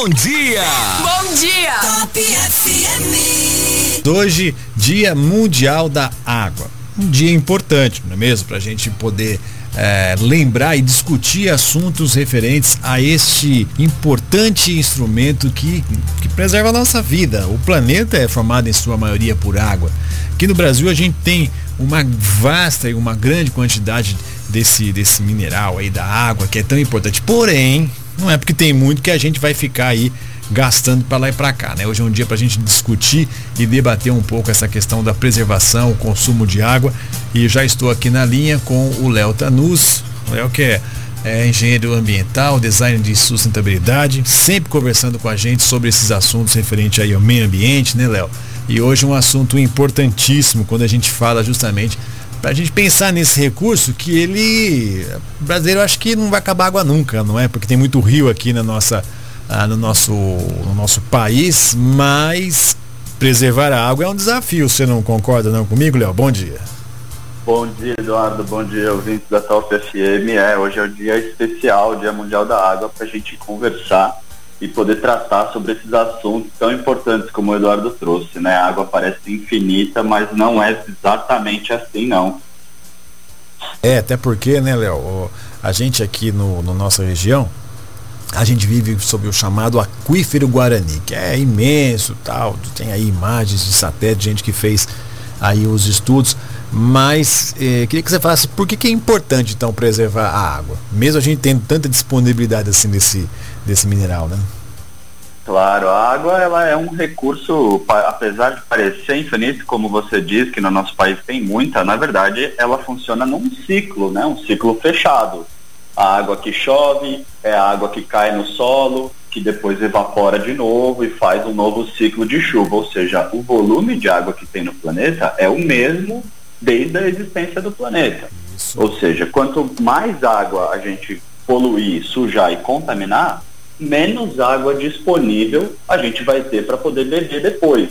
bom dia! Bom dia! Top FM. Hoje, Dia Mundial da Água. Um dia importante, não é mesmo? Para a gente poder é, lembrar e discutir assuntos referentes a este importante instrumento que, que preserva a nossa vida. O planeta é formado em sua maioria por água. Aqui no Brasil a gente tem uma vasta e uma grande quantidade desse, desse mineral aí da água que é tão importante. Porém, não é porque tem muito que a gente vai ficar aí gastando para lá e para cá, né? Hoje é um dia para a gente discutir e debater um pouco essa questão da preservação, o consumo de água. E já estou aqui na linha com o Léo Tanus, o Léo que é, é engenheiro ambiental, design de sustentabilidade, sempre conversando com a gente sobre esses assuntos referentes aí ao meio ambiente, né, Léo? E hoje um assunto importantíssimo quando a gente fala justamente para a gente pensar nesse recurso que ele brasileiro acho que não vai acabar água nunca, não é? Porque tem muito rio aqui na nossa ah, no, nosso, no nosso país, mas preservar a água é um desafio. Você não concorda não comigo, Léo? Bom dia. Bom dia, Eduardo. Bom dia, ouvintes da Top FM. É, hoje é o dia especial, Dia Mundial da Água, para a gente conversar e poder tratar sobre esses assuntos tão importantes como o Eduardo trouxe, né? A água parece infinita, mas não é exatamente assim, não. É, até porque, né, Léo, a gente aqui no, no nossa região, a gente vive sob o chamado aquífero Guarani, que é imenso, tal, tem aí imagens de satélite, gente que fez aí os estudos, mas eh, queria que você falasse por que, que, é importante então preservar a água, mesmo a gente tendo tanta disponibilidade assim desse, desse mineral, né? Claro, a água ela é um recurso, apesar de parecer infinito, como você diz, que no nosso país tem muita, na verdade ela funciona num ciclo, né? Um ciclo fechado a água que chove, é a água que cai no solo, que depois evapora de novo e faz um novo ciclo de chuva. Ou seja, o volume de água que tem no planeta é o mesmo desde a existência do planeta. Isso. Ou seja, quanto mais água a gente poluir, sujar e contaminar, menos água disponível a gente vai ter para poder beber depois.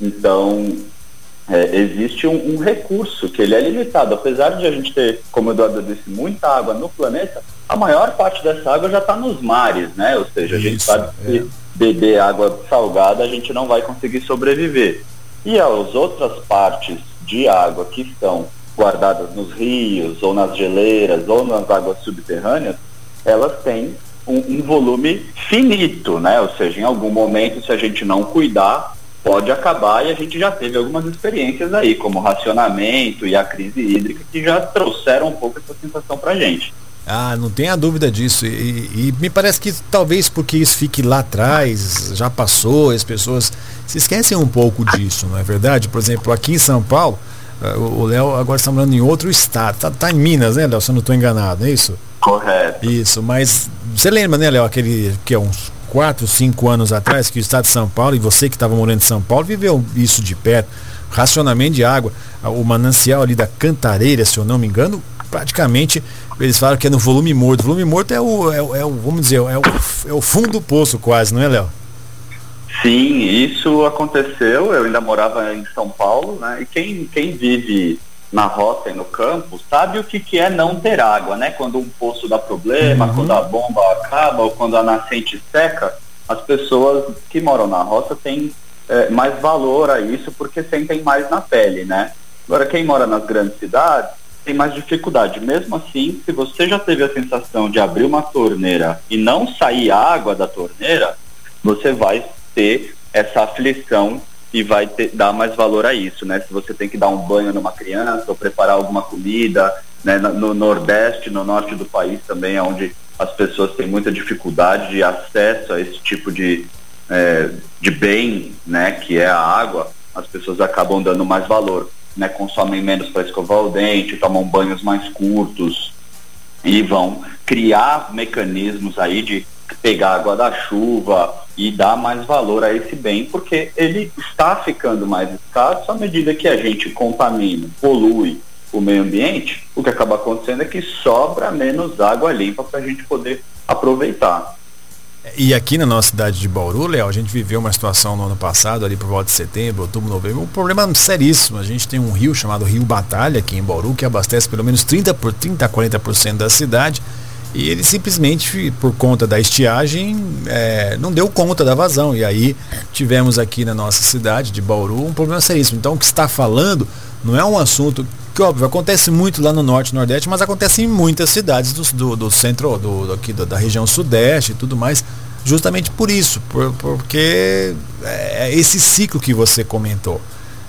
Então, é, existe um, um, recurso que ele é limitado. Apesar de a gente ter, como o Eduardo disse, muita água no planeta, a maior parte dessa água já está nos mares, né? Ou seja, a gente Isso, sabe que é. beber água salgada a gente não vai conseguir sobreviver. E as outras partes de água que estão guardadas nos rios, ou nas geleiras, ou nas águas subterrâneas, elas têm um, um volume finito, né? Ou seja, em algum momento, se a gente não cuidar, pode acabar e a gente já teve algumas experiências aí, como o racionamento e a crise hídrica, que já trouxeram um pouco essa sensação para a gente. Ah, não tenha dúvida disso. E, e, me parece que talvez porque isso fique lá atrás, já passou, as pessoas se esquecem um pouco disso, não é verdade? Por exemplo, aqui em São Paulo, o Léo agora está morando em outro estado. Está tá em Minas, né, Léo? Se eu não estou enganado, é isso? Correto. Isso, mas você lembra, né, Léo, aquele que é uns quatro, cinco anos atrás, que o estado de São Paulo, e você que estava morando em São Paulo, viveu isso de perto. Racionamento de água, o manancial ali da Cantareira, se eu não me engano, praticamente eles falam que é no volume morto. O volume morto é o, é, o, é o vamos dizer, é o, é o fundo do poço quase, não é, Léo? Sim, isso aconteceu. Eu ainda morava em São Paulo, né? E quem, quem vive na roça e no campo sabe o que, que é não ter água, né? Quando um poço dá problema, uhum. quando a bomba acaba ou quando a nascente seca, as pessoas que moram na roça têm é, mais valor a isso porque sentem mais na pele, né? Agora, quem mora nas grandes cidades tem mais dificuldade. Mesmo assim, se você já teve a sensação de abrir uma torneira e não sair água da torneira, você vai ter essa aflição e vai ter, dar mais valor a isso, né? Se você tem que dar um banho numa criança ou preparar alguma comida, né? No Nordeste, no Norte do país também é onde as pessoas têm muita dificuldade de acesso a esse tipo de, é, de bem, né? Que é a água, as pessoas acabam dando mais valor, né? Consomem menos para escovar o dente, tomam banhos mais curtos e vão criar mecanismos aí de pegar água da chuva e dar mais valor a esse bem, porque ele está ficando mais escasso à medida que a gente contamina, polui o meio ambiente, o que acaba acontecendo é que sobra menos água limpa para a gente poder aproveitar. E aqui na nossa cidade de Bauru, Léo, a gente viveu uma situação no ano passado, ali por volta de setembro, outubro, novembro, um problema seríssimo. A gente tem um rio chamado Rio Batalha aqui em Bauru, que abastece pelo menos 30 por 30 a 40% da cidade e ele simplesmente, por conta da estiagem, é, não deu conta da vazão. E aí tivemos aqui na nossa cidade de Bauru um problema seríssimo. Então o que está falando não é um assunto que óbvio acontece muito lá no norte e nordeste, mas acontece em muitas cidades do, do, do centro, do, aqui, da região sudeste e tudo mais, justamente por isso, por, porque é esse ciclo que você comentou.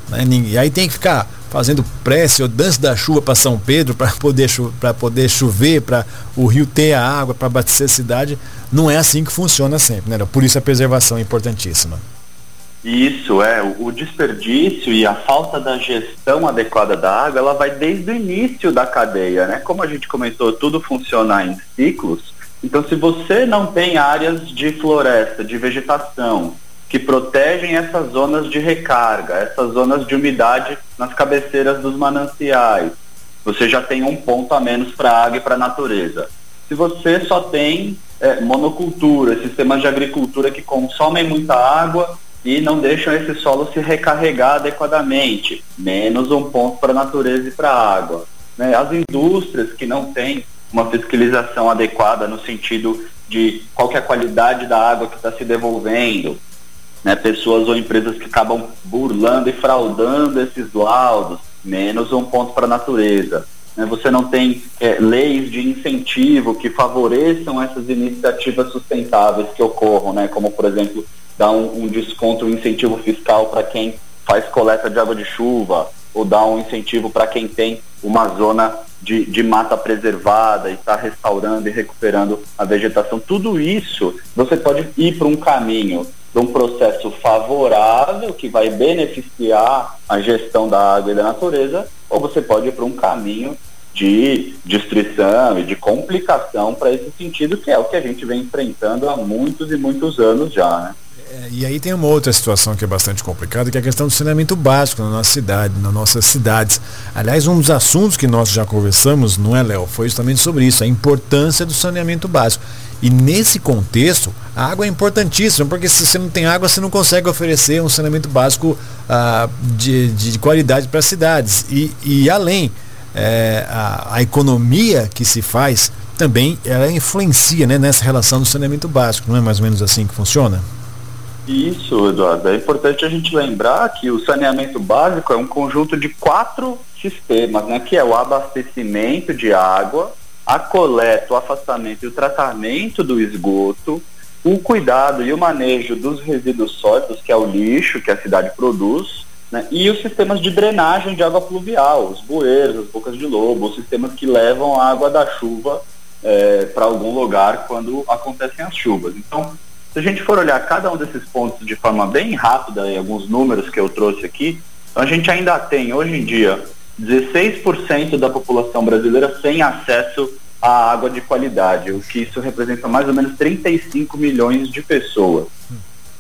Né? E aí tem que ficar fazendo prece ou dança da chuva para São Pedro para poder, poder chover, para o rio ter a água, para abastecer a cidade. Não é assim que funciona sempre, né? Por isso a preservação é importantíssima. Isso, é. O desperdício e a falta da gestão adequada da água, ela vai desde o início da cadeia, né? Como a gente comentou, tudo funciona em ciclos. Então, se você não tem áreas de floresta, de vegetação, que protegem essas zonas de recarga, essas zonas de umidade nas cabeceiras dos mananciais. Você já tem um ponto a menos para a água e para a natureza. Se você só tem é, monocultura, sistemas de agricultura que consomem muita água e não deixam esse solo se recarregar adequadamente, menos um ponto para a natureza e para a água. Né? As indústrias que não têm uma fiscalização adequada no sentido de qual é a qualidade da água que está se devolvendo, né, pessoas ou empresas que acabam burlando e fraudando esses laudos, menos um ponto para a natureza. Né, você não tem é, leis de incentivo que favoreçam essas iniciativas sustentáveis que ocorram, né, como, por exemplo, dar um, um desconto, um incentivo fiscal para quem faz coleta de água de chuva, ou dar um incentivo para quem tem uma zona de, de mata preservada e está restaurando e recuperando a vegetação. Tudo isso você pode ir para um caminho de um processo favorável que vai beneficiar a gestão da água e da natureza, ou você pode ir para um caminho de destruição e de complicação para esse sentido, que é o que a gente vem enfrentando há muitos e muitos anos já. Né? É, e aí tem uma outra situação que é bastante complicada, que é a questão do saneamento básico na nossa cidade, nas nossas cidades. Aliás, um dos assuntos que nós já conversamos, não é, Léo, foi justamente sobre isso, a importância do saneamento básico. E nesse contexto, a água é importantíssima, porque se você não tem água, você não consegue oferecer um saneamento básico ah, de, de, qualidade para as cidades. E, e além, é, a, a, economia que se faz também ela influencia né, nessa relação do saneamento básico. Não é mais ou menos assim que funciona? Isso, Eduardo. É importante a gente lembrar que o saneamento básico é um conjunto de quatro sistemas, né, que é o abastecimento de água, a coleta, o afastamento e o tratamento do esgoto, o cuidado e o manejo dos resíduos sólidos, que é o lixo que a cidade produz, né, e os sistemas de drenagem de água pluvial, os bueiros, as bocas de lobo, os sistemas que levam a água da chuva é, para algum lugar quando acontecem as chuvas. Então, se a gente for olhar cada um desses pontos de forma bem rápida, e alguns números que eu trouxe aqui, então a gente ainda tem hoje em dia 16% da população brasileira sem acesso à água de qualidade, o que isso representa mais ou menos 35 milhões de pessoas.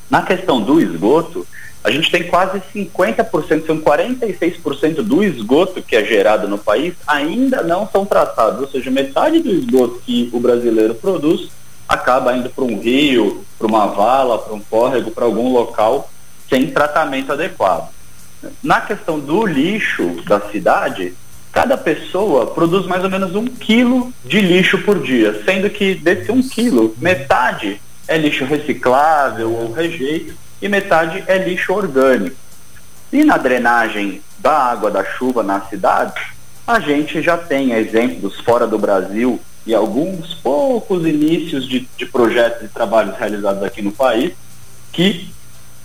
Na questão do esgoto, a gente tem quase 50%, são 46% do esgoto que é gerado no país ainda não são tratados, ou seja, metade do esgoto que o brasileiro produz acaba indo para um rio, para uma vala, para um córrego, para algum local sem tratamento adequado. Na questão do lixo da cidade, cada pessoa produz mais ou menos um quilo de lixo por dia, sendo que desse um quilo, metade é lixo reciclável ou rejeito e metade é lixo orgânico. E na drenagem da água da chuva na cidade, a gente já tem exemplos fora do Brasil e alguns poucos inícios de, de projetos e trabalhos realizados aqui no país que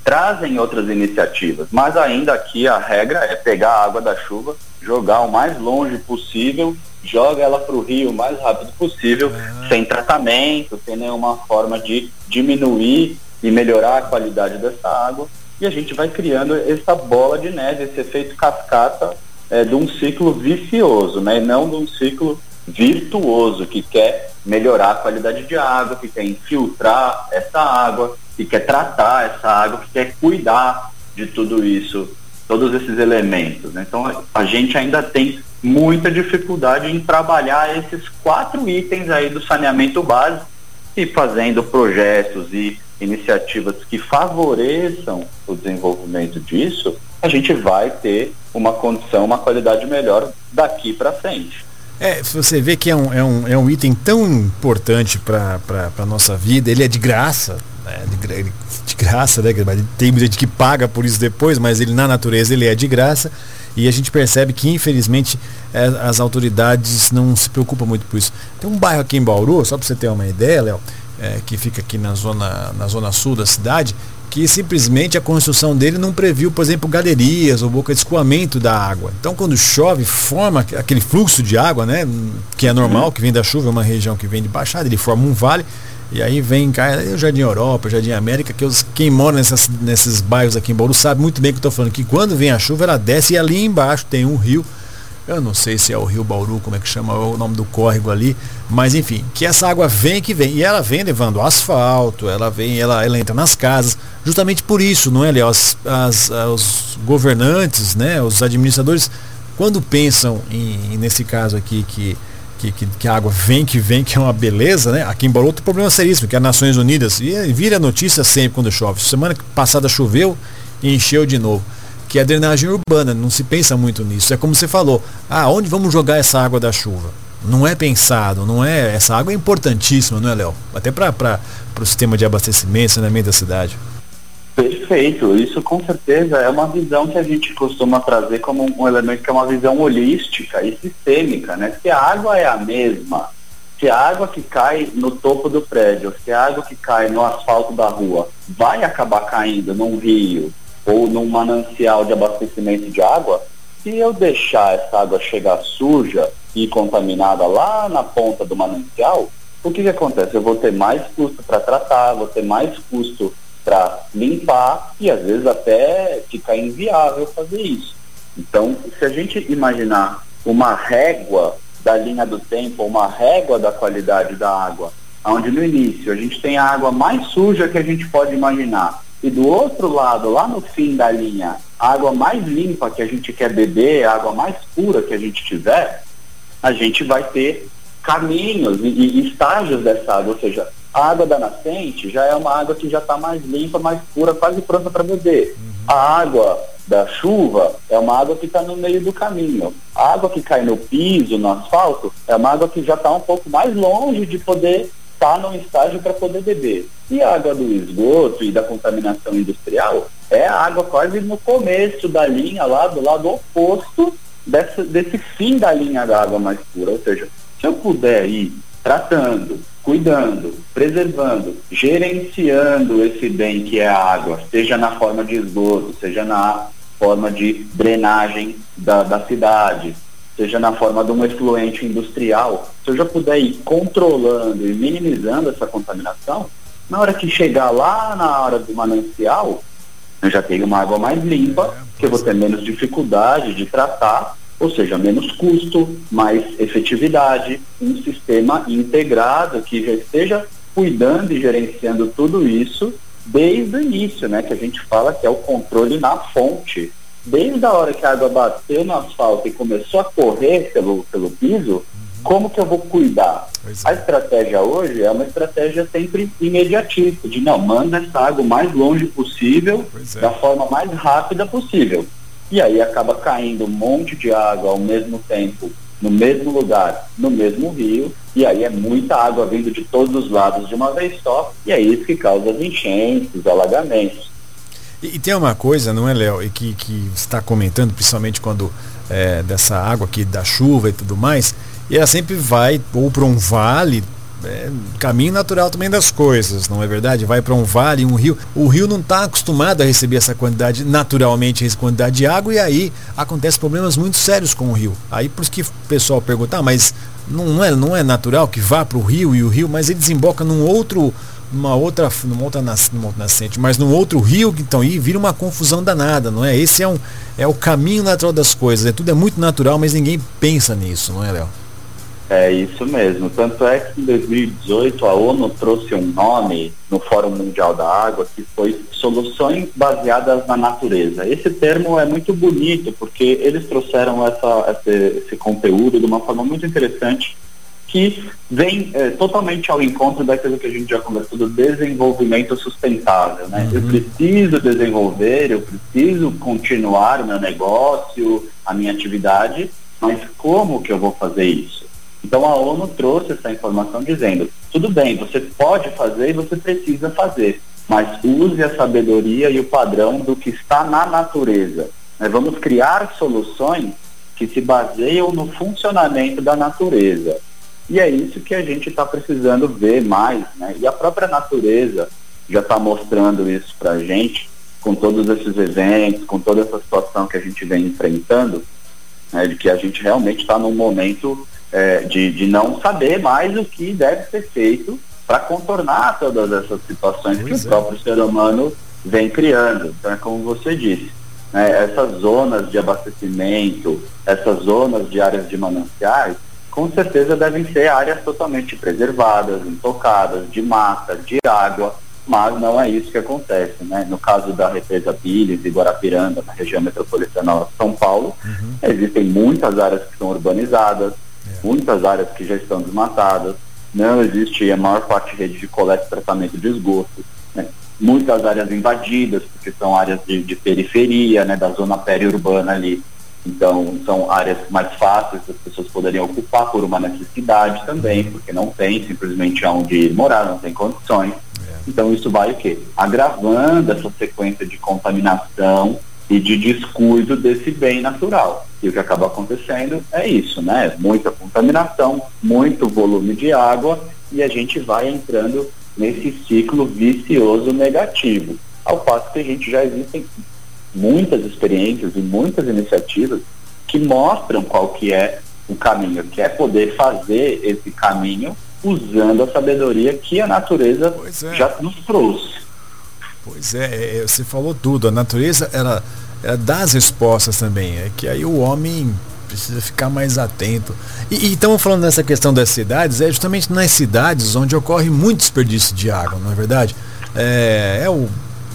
trazem outras iniciativas, mas ainda aqui a regra é pegar a água da chuva, jogar o mais longe possível, joga ela para o rio o mais rápido possível, uhum. sem tratamento, sem nenhuma forma de diminuir e melhorar a qualidade dessa água, e a gente vai criando essa bola de neve, esse efeito cascata é, de um ciclo vicioso, né, e não de um ciclo virtuoso que quer melhorar a qualidade de água, que quer infiltrar essa água, que quer tratar essa água, que quer cuidar de tudo isso, todos esses elementos. Né? Então a gente ainda tem muita dificuldade em trabalhar esses quatro itens aí do saneamento básico e fazendo projetos e iniciativas que favoreçam o desenvolvimento disso, a gente vai ter uma condição, uma qualidade melhor daqui para frente. É, você vê que é um, é um, é um item tão importante para a nossa vida, ele é de graça, né? de, de, graça, né? Tem muita gente que paga por isso depois, mas ele na natureza ele é de graça e a gente percebe que infelizmente é, as autoridades não se preocupam muito por isso. Tem um bairro aqui em Bauru, só para você ter uma ideia, Léo, é, que fica aqui na zona, na zona sul da cidade, que simplesmente a construção dele não previu, por exemplo, galerias ou boca de escoamento da água. Então, quando chove, forma aquele fluxo de água, né, que é normal, uhum. que vem da chuva, é uma região que vem de baixada, ele forma um vale, e aí vem cai o Jardim Europa, o Jardim América, que os, quem mora nessas, nesses bairros aqui em Bauru sabe muito bem que eu estou falando, que quando vem a chuva, ela desce e ali embaixo tem um rio eu não sei se é o Rio Bauru, como é que chama o nome do córrego ali, mas enfim, que essa água vem que vem. E ela vem levando asfalto, ela vem, ela, ela entra nas casas, justamente por isso, não é, Léo? As, os governantes, né, os administradores, quando pensam em, nesse caso aqui que que, que, que, a água vem, que vem, que é uma beleza, né? Aqui em Bauru tem problema seríssimo, que é as Nações Unidas, e vira notícia sempre quando chove. Semana passada choveu e encheu de novo que é a drenagem urbana, não se pensa muito nisso. É como você falou, ah, onde vamos jogar essa água da chuva? Não é pensado, não é. Essa água é importantíssima, não é, Léo? Até para o sistema de abastecimento, saneamento da cidade. Perfeito, isso com certeza é uma visão que a gente costuma trazer como um elemento que é uma visão holística e sistêmica, né? Se a água é a mesma, se a água que cai no topo do prédio, se a água que cai no asfalto da rua vai acabar caindo num rio, ou num manancial de abastecimento de água, se eu deixar essa água chegar suja e contaminada lá na ponta do manancial, o que, que acontece? Eu vou ter mais custo para tratar, vou ter mais custo para limpar e às vezes até fica inviável fazer isso. Então, se a gente imaginar uma régua da linha do tempo, uma régua da qualidade da água, onde no início a gente tem a água mais suja que a gente pode imaginar, e do outro lado, lá no fim da linha, a água mais limpa que a gente quer beber, a água mais pura que a gente tiver, a gente vai ter caminhos e, e estágios dessa água, ou seja, a água da nascente já é uma água que já está mais limpa, mais pura, quase pronta para beber. Uhum. A água da chuva é uma água que está no meio do caminho. A água que cai no piso, no asfalto, é uma água que já está um pouco mais longe de poder está num estágio para poder beber. E a água do esgoto e da contaminação industrial é a água quase no começo da linha, lá do lado oposto desse, desse fim da linha da água mais pura. Ou seja, se eu puder ir tratando, cuidando, preservando, gerenciando esse bem que é a água, seja na forma de esgoto, seja na forma de drenagem da, da cidade, seja na forma de um efluente industrial, se eu já puder ir controlando e minimizando essa contaminação, na hora que chegar lá na hora do manancial, eu já tenho uma água mais limpa, que eu vou ter menos dificuldade de tratar, ou seja, menos custo, mais efetividade, um sistema integrado que já esteja cuidando e gerenciando tudo isso desde o início, né, que a gente fala que é o controle na fonte desde a hora que a água bateu no asfalto e começou a correr pelo, pelo piso, como que eu vou cuidar? É. A estratégia hoje é uma estratégia sempre imediatista, de não, manda essa água o mais longe possível, é. da forma mais rápida possível. E aí acaba caindo um monte de água ao mesmo tempo, no mesmo lugar, no mesmo rio, e aí é muita água vindo de todos os lados de uma vez só, e é isso que causa as enchentes, os alagamentos. E, e, tem uma coisa, não é, Léo, e que, que está comentando, principalmente quando é, dessa água aqui da chuva e tudo mais, e ela sempre vai ou para um vale, é, caminho natural também das coisas, não é verdade? Vai para um vale, um rio. O rio não está acostumado a receber essa quantidade, naturalmente, essa quantidade de água, e aí acontecem problemas muito sérios com o rio. Aí por isso que o pessoal pergunta, ah, mas não, é, não é natural que vá para o rio e o rio, mas ele desemboca num outro numa outra, numa outra, numa outra nascente, mas num outro rio, então aí vira uma confusão danada, não é? Esse é, um, é o caminho natural das coisas, é, tudo é muito natural, mas ninguém pensa nisso, não é, Léo? É isso mesmo. Tanto é que em 2018 a ONU trouxe um nome no Fórum Mundial da Água que foi Soluções Baseadas na Natureza. Esse termo é muito bonito porque eles trouxeram essa, esse, esse conteúdo de uma forma muito interessante que vem é, totalmente ao encontro daquilo que a gente já conversou do desenvolvimento sustentável. Né? Uhum. Eu preciso desenvolver, eu preciso continuar o meu negócio, a minha atividade, mas como que eu vou fazer isso? Então a ONU trouxe essa informação dizendo, tudo bem, você pode fazer e você precisa fazer, mas use a sabedoria e o padrão do que está na natureza. Nós vamos criar soluções que se baseiam no funcionamento da natureza. E é isso que a gente está precisando ver mais, né? E a própria natureza já está mostrando isso para a gente, com todos esses eventos, com toda essa situação que a gente vem enfrentando, né? de que a gente realmente está num momento é, de, de não saber mais o que deve ser feito para contornar todas essas situações pois que é. o próprio ser humano vem criando. Então é como você disse, né? essas zonas de abastecimento, essas zonas de áreas de mananciais, com certeza devem ser áreas totalmente preservadas, intocadas, de mata, de água, mas não é isso que acontece. Né? No caso da represa Pires e Guarapiranga, na região metropolitana de São Paulo, uhum. existem muitas áreas que são urbanizadas. Muitas áreas que já estão desmatadas, não existe a maior parte de rede de coleta e tratamento de esgoto, né? muitas áreas invadidas, porque são áreas de, de periferia, né, da zona periurbana ali. Então, são áreas mais fáceis que as pessoas poderiam ocupar por uma necessidade também, porque não tem simplesmente onde morar, não tem condições. É. Então, isso vai o quê? Agravando essa sequência de contaminação e de descuido desse bem natural. E o que acaba acontecendo é isso, né? Muita contaminação, muito volume de água e a gente vai entrando nesse ciclo vicioso negativo. Ao passo que a gente já existem muitas experiências e muitas iniciativas que mostram qual que é o caminho, que é poder fazer esse caminho usando a sabedoria que a natureza é. já nos trouxe. Pois é, é, você falou tudo. A natureza ela, ela dá as respostas também. É que aí o homem precisa ficar mais atento. E estamos falando dessa questão das cidades, é justamente nas cidades onde ocorre muito desperdício de água, não é verdade? É, é o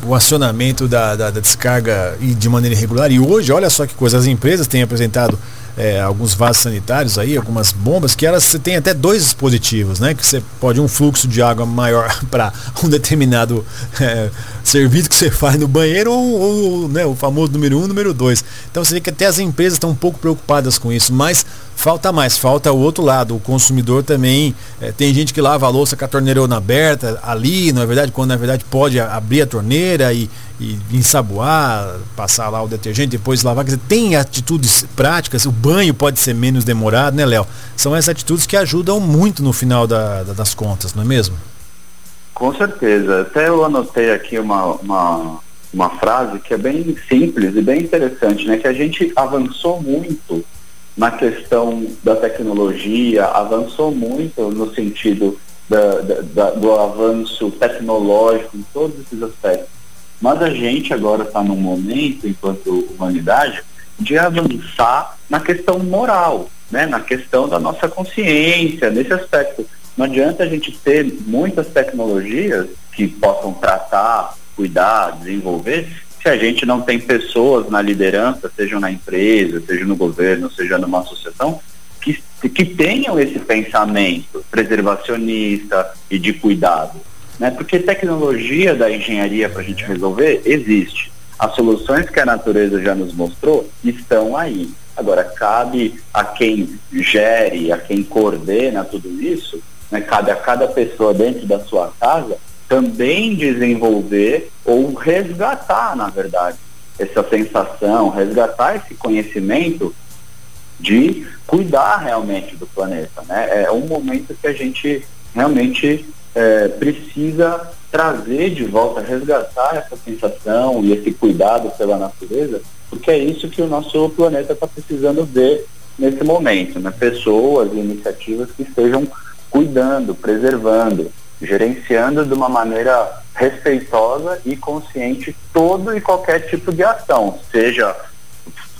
o acionamento da, da, da, descarga de maneira irregular. E hoje, olha só que coisa, as empresas têm apresentado é, alguns vasos sanitários aí, algumas bombas, que elas têm até dois dispositivos, né? Que você pode um fluxo de água maior para um determinado é, serviço você faz no banheiro ou, ou né, o famoso número um, número dois. Então você vê que até as empresas estão um pouco preocupadas com isso, mas falta mais, falta o outro lado. O consumidor também é, tem gente que lava a louça com a torneirona aberta ali, na é verdade, quando na verdade pode abrir a torneira e, e ensaboar, passar lá o detergente, depois lavar. Quer dizer, tem atitudes práticas, o banho pode ser menos demorado, né, Léo? São essas atitudes que ajudam muito no final da, da, das contas, não é mesmo? Com certeza. Até eu anotei aqui uma, uma, uma frase que é bem simples e bem interessante, né? Que a gente avançou muito na questão da tecnologia, avançou muito no sentido da, da, do avanço tecnológico em todos esses aspectos. Mas a gente agora está num momento, enquanto humanidade, de avançar na questão moral, né? na questão da nossa consciência, nesse aspecto. Não adianta a gente ter muitas tecnologias que possam tratar, cuidar, desenvolver, se a gente não tem pessoas na liderança, seja na empresa, seja no governo, seja numa associação, que, que tenham esse pensamento preservacionista e de cuidado. Né? Porque tecnologia da engenharia para a gente resolver existe. As soluções que a natureza já nos mostrou estão aí. Agora, cabe a quem gere, a quem coordena tudo isso, né? cabe a cada pessoa dentro da sua casa também desenvolver ou resgatar, na verdade, essa sensação, resgatar esse conhecimento de cuidar realmente do planeta. Né? É um momento que a gente realmente é, precisa trazer de volta, resgatar essa sensação e esse cuidado pela natureza, porque é isso que o nosso planeta está precisando ver nesse momento, né? pessoas e iniciativas que estejam cuidando, preservando, gerenciando de uma maneira respeitosa e consciente todo e qualquer tipo de ação, seja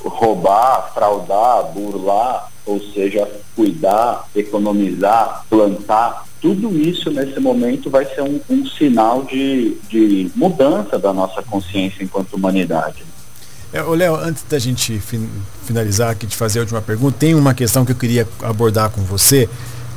roubar, fraudar, burlar, ou seja, cuidar, economizar, plantar, tudo isso nesse momento vai ser um, um sinal de, de mudança da nossa consciência enquanto humanidade. É, Léo, antes da gente fin finalizar aqui, de fazer a última pergunta, tem uma questão que eu queria abordar com você,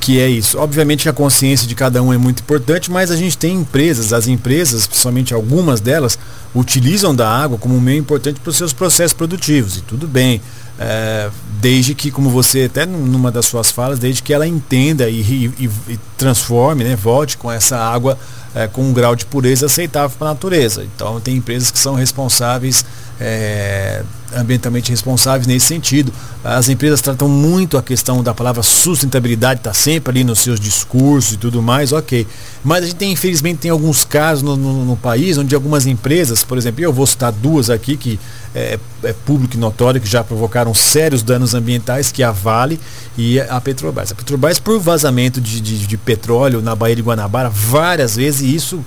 que é isso. Obviamente que a consciência de cada um é muito importante, mas a gente tem empresas, as empresas, principalmente algumas delas, utilizam da água como um meio importante para os seus processos produtivos. E tudo bem. É, desde que, como você até numa das suas falas, desde que ela entenda e, e, e transforme, né, volte com essa água é, com um grau de pureza aceitável para a natureza. Então tem empresas que são responsáveis é, ambientalmente responsáveis nesse sentido. As empresas tratam muito a questão da palavra sustentabilidade, está sempre ali nos seus discursos e tudo mais, ok. Mas a gente tem, infelizmente, tem alguns casos no, no, no país onde algumas empresas, por exemplo, eu vou citar duas aqui que é, é, público e notório, que já provocaram sérios danos ambientais, que é a Vale e a Petrobras. A Petrobras, por vazamento de, de, de petróleo na Baía de Guanabara, várias vezes, e isso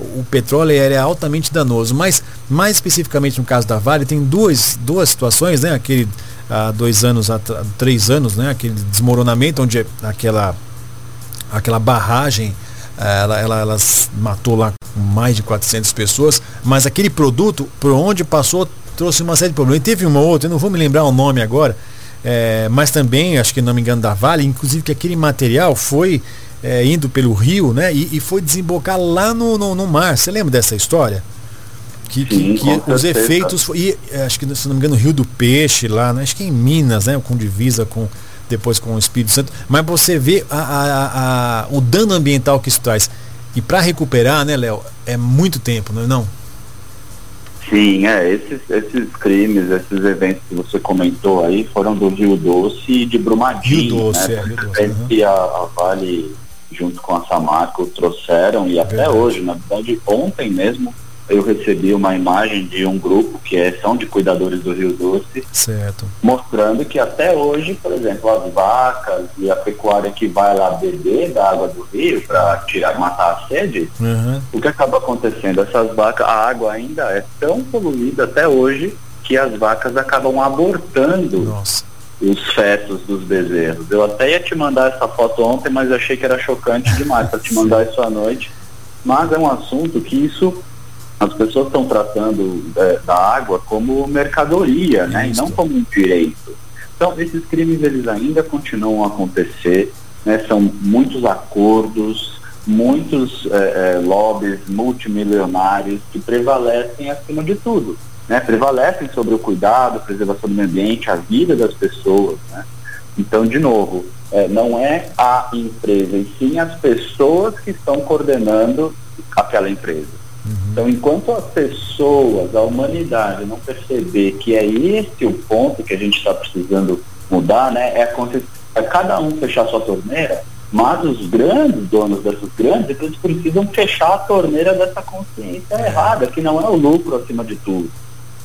o petróleo é altamente danoso, mas mais especificamente no caso da Vale tem duas, duas situações, né? Aquele há dois anos, há três anos, né? Aquele desmoronamento onde aquela aquela barragem eh, ela, ela, ela matou lá mais de 400 pessoas, mas aquele produto por onde passou trouxe uma série de problemas. E teve uma outra, eu não vou me lembrar o nome agora, é, mas também, acho que não me engano, da Vale, inclusive que aquele material foi é, indo pelo rio, né? E, e foi desembocar lá no, no, no, mar. Você lembra dessa história? Que, Sim, que, que os efeitos. E, é, acho que, se não me engano, o Rio do Peixe lá, né? acho que em Minas, né? Com divisa com depois com o Espírito Santo. Mas você vê a, a, a, o dano ambiental que isso traz. E para recuperar, né, Léo, é muito tempo, não é não? Sim, é, esses, esses crimes, esses eventos que você comentou aí foram do Rio Doce e de Brumadinho. Rio Doce, né? é, Rio Doce. Uhum. A, a Vale junto com a Samarco, trouxeram e até Verdade. hoje, na verdade, ontem mesmo eu recebi uma imagem de um grupo que é, são de cuidadores do Rio Doce, certo. mostrando que até hoje, por exemplo, as vacas e a pecuária que vai lá beber da água do rio para tirar, matar a sede, uhum. o que acaba acontecendo? Essas vacas, a água ainda é tão poluída até hoje que as vacas acabam abortando Nossa os fetos dos bezerros. Eu até ia te mandar essa foto ontem, mas achei que era chocante demais para te mandar isso à noite. Mas é um assunto que isso as pessoas estão tratando é, da água como mercadoria, né, e não como um direito. Então esses crimes eles ainda continuam a acontecer, né, são muitos acordos, muitos é, é, lobbies multimilionários que prevalecem acima de tudo né, prevalecem sobre o cuidado, a preservação do meio ambiente, a vida das pessoas. Né? Então, de novo, é, não é a empresa, e sim as pessoas que estão coordenando aquela empresa. Uhum. Então, enquanto as pessoas, a humanidade não perceber que é esse o ponto que a gente está precisando mudar, né, é, é cada um fechar sua torneira, mas os grandes donos dessas grandes, eles precisam fechar a torneira dessa consciência é. errada, que não é o lucro acima de tudo.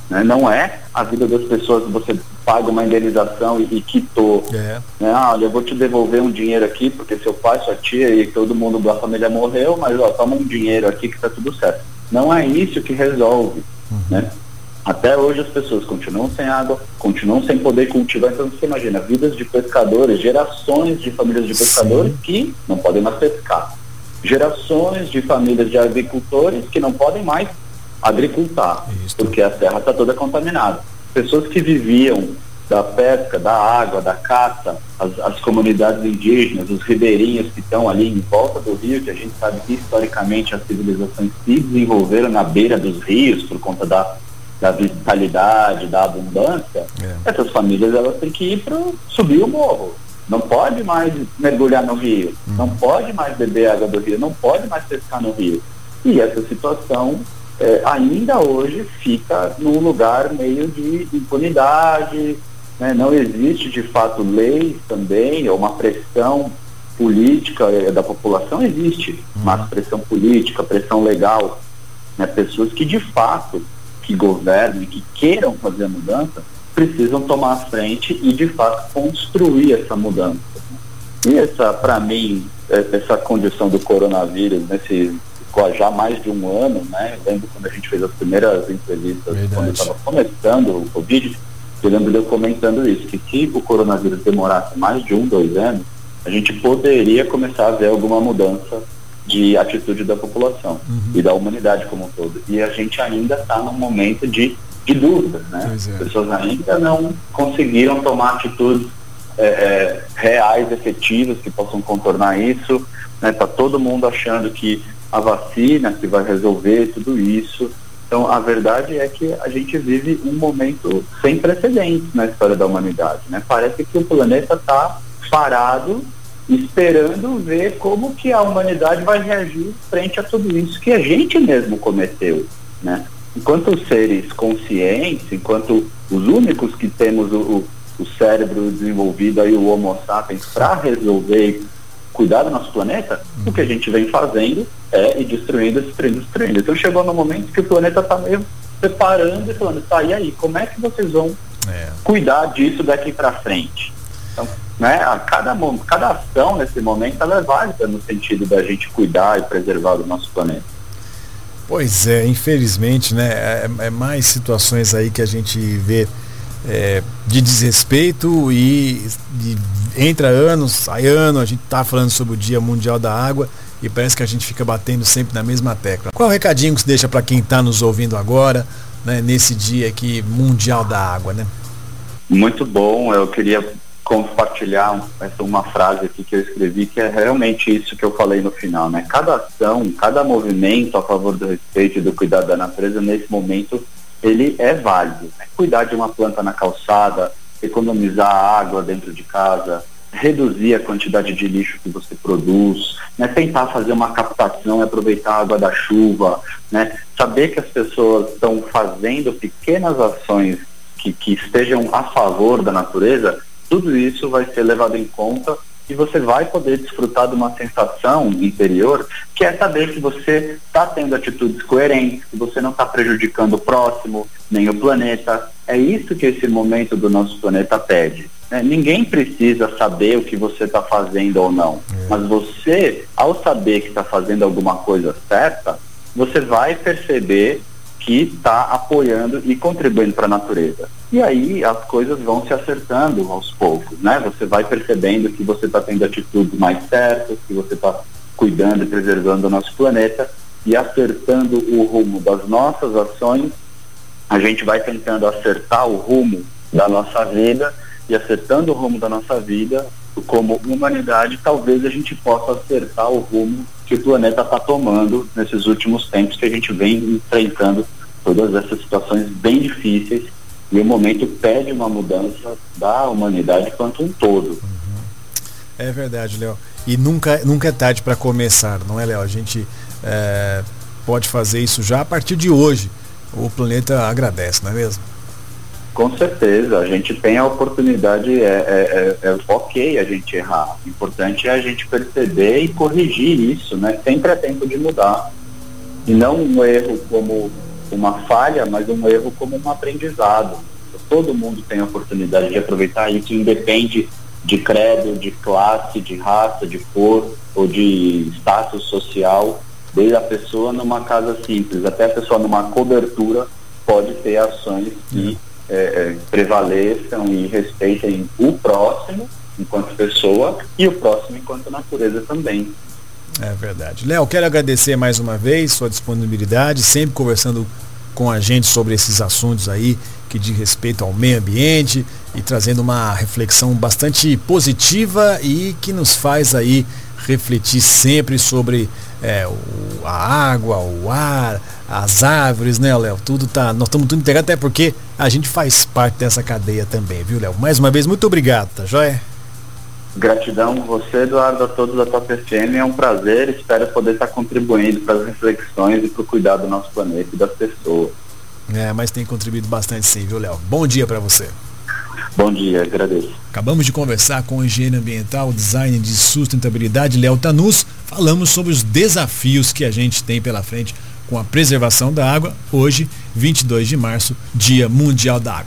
Né? Não é a vida das pessoas, você paga uma indenização e, e quitou. É. Né? Ah, olha, eu vou te devolver um dinheiro aqui, porque seu pai, sua tia e todo mundo da família morreu, mas ó, toma um dinheiro aqui que está tudo certo. Não é isso que resolve. Uhum. Né? Até hoje as pessoas continuam sem água, continuam sem poder cultivar. Então você imagina, vidas de pescadores, gerações de famílias de pescadores Sim. que não podem mais pescar. Gerações de famílias de agricultores que não podem mais agricultar, Isso. porque a terra está toda contaminada. Pessoas que viviam da pesca, da água, da caça, as, as, comunidades indígenas, os ribeirinhos que estão ali em volta do rio, que a gente sabe que historicamente as civilizações se desenvolveram na beira dos rios por conta da, da vitalidade, da abundância, é. essas famílias elas têm que ir para subir o morro. Não pode mais mergulhar no rio, hum. não pode mais beber água do rio, não pode mais pescar no rio. E essa situação é, ainda hoje fica num lugar meio de impunidade, né? não existe de fato lei também, ou uma pressão política é, da população existe, uhum. mas pressão política, pressão legal, né? pessoas que de fato que governam, que queiram fazer a mudança, precisam tomar a frente e de fato construir essa mudança. E essa, para mim, é, essa condição do coronavírus, nesse ficou há já mais de um ano, né? Eu lembro quando a gente fez as primeiras entrevistas, Verdade. quando estava começando o Covid, eu lembro de eu comentando isso, que se o coronavírus demorasse mais de um, dois anos, a gente poderia começar a ver alguma mudança de atitude da população uhum. e da humanidade como um todo. E a gente ainda está num momento de, de dúvida, né? É. As pessoas ainda não conseguiram tomar atitudes é, é, reais, efetivas, que possam contornar isso. Né? Tá todo mundo achando que a vacina que vai resolver tudo isso. Então, a verdade é que a gente vive um momento sem precedentes na história da humanidade. Né? Parece que o planeta está parado, esperando ver como que a humanidade vai reagir frente a tudo isso que a gente mesmo cometeu. Né? Enquanto seres conscientes, enquanto os únicos que temos o, o, cérebro desenvolvido, aí, o Homo sapiens, para resolver cuidar do nosso planeta, o que a gente vem fazendo é ir destruindo, destruindo, destruindo. Então chegou no momento que o planeta está meio preparando e falando, tá, e aí, como é que vocês vão é. cuidar disso daqui para frente? Então, né, a cada, cada ação nesse momento ela é válida no sentido da gente cuidar e preservar o nosso planeta. Pois é, infelizmente, né, é, é mais situações aí que a gente vê é, de desrespeito e de, entra anos, sai ano, a gente está falando sobre o Dia Mundial da Água e parece que a gente fica batendo sempre na mesma tecla. Qual o recadinho que você deixa para quem está nos ouvindo agora, né, nesse dia aqui Mundial da Água, né? Muito bom, eu queria compartilhar uma frase aqui que eu escrevi que é realmente isso que eu falei no final, né? Cada ação, cada movimento a favor do respeito e do cuidado da natureza nesse momento ele é válido. Né? Cuidar de uma planta na calçada, economizar água dentro de casa, reduzir a quantidade de lixo que você produz, né? tentar fazer uma captação e aproveitar a água da chuva, né? saber que as pessoas estão fazendo pequenas ações que, que estejam a favor da natureza, tudo isso vai ser levado em conta e você vai poder desfrutar de uma sensação interior que é saber que você está tendo atitudes coerentes, que você não está prejudicando o próximo, nem o planeta. É isso que esse momento do nosso planeta pede. Né? Ninguém precisa saber o que você está fazendo ou não, é. mas você, ao saber que está fazendo alguma coisa certa, você vai perceber que está apoiando e contribuindo para a natureza. E aí as coisas vão se acertando aos poucos, né? Você vai percebendo que você está tendo atitudes mais certas, que você está cuidando e preservando o nosso planeta e acertando o rumo das nossas ações, a gente vai tentando acertar o rumo da nossa vida e acertando o rumo da nossa vida, como humanidade, talvez a gente possa acertar o rumo que o planeta está tomando nesses últimos tempos que a gente vem enfrentando todas essas situações bem difíceis e o momento pede uma mudança da humanidade quanto um todo. Uhum. É verdade, Léo. E nunca, nunca é tarde para começar, não é, Léo? A gente é, pode fazer isso já a partir de hoje. O planeta agradece, não é mesmo? Com certeza, a gente tem a oportunidade, é, é, é, é, ok a gente errar. O importante é a gente perceber e corrigir isso, né? Sempre é tempo de mudar. E não um erro como uma falha, mas um erro como um aprendizado. Todo mundo tem a oportunidade de aproveitar isso, independe de credo, de classe, de raça, de cor ou de status social, desde a pessoa numa casa simples até a pessoa numa cobertura pode ter ações que é, é, prevaleçam e respeitem o próximo enquanto pessoa e o próximo enquanto natureza também. É verdade. Léo, quero agradecer mais uma vez sua disponibilidade, sempre conversando com a gente sobre esses assuntos aí que diz respeito ao meio ambiente e trazendo uma reflexão bastante positiva e que nos faz aí refletir sempre sobre é, o, a água, o ar, as árvores, né, Léo? Tudo tá, nós estamos tudo integrado até porque a gente faz parte dessa cadeia também, viu, Léo? Mais uma vez, muito obrigado, tá joia? Gratidão você, Eduardo, a todos da Top FM. É um prazer. Espero poder estar contribuindo para as reflexões e para o cuidado do nosso planeta e das pessoas. É, mas tem contribuído bastante sim, viu, Léo? Bom dia para você. Bom dia, agradeço. Acabamos de conversar com o engenheiro ambiental, design de sustentabilidade, Léo Tanus. Falamos sobre os desafios que a gente tem pela frente com a preservação da água. Hoje, 22 de março, Dia Mundial da Água.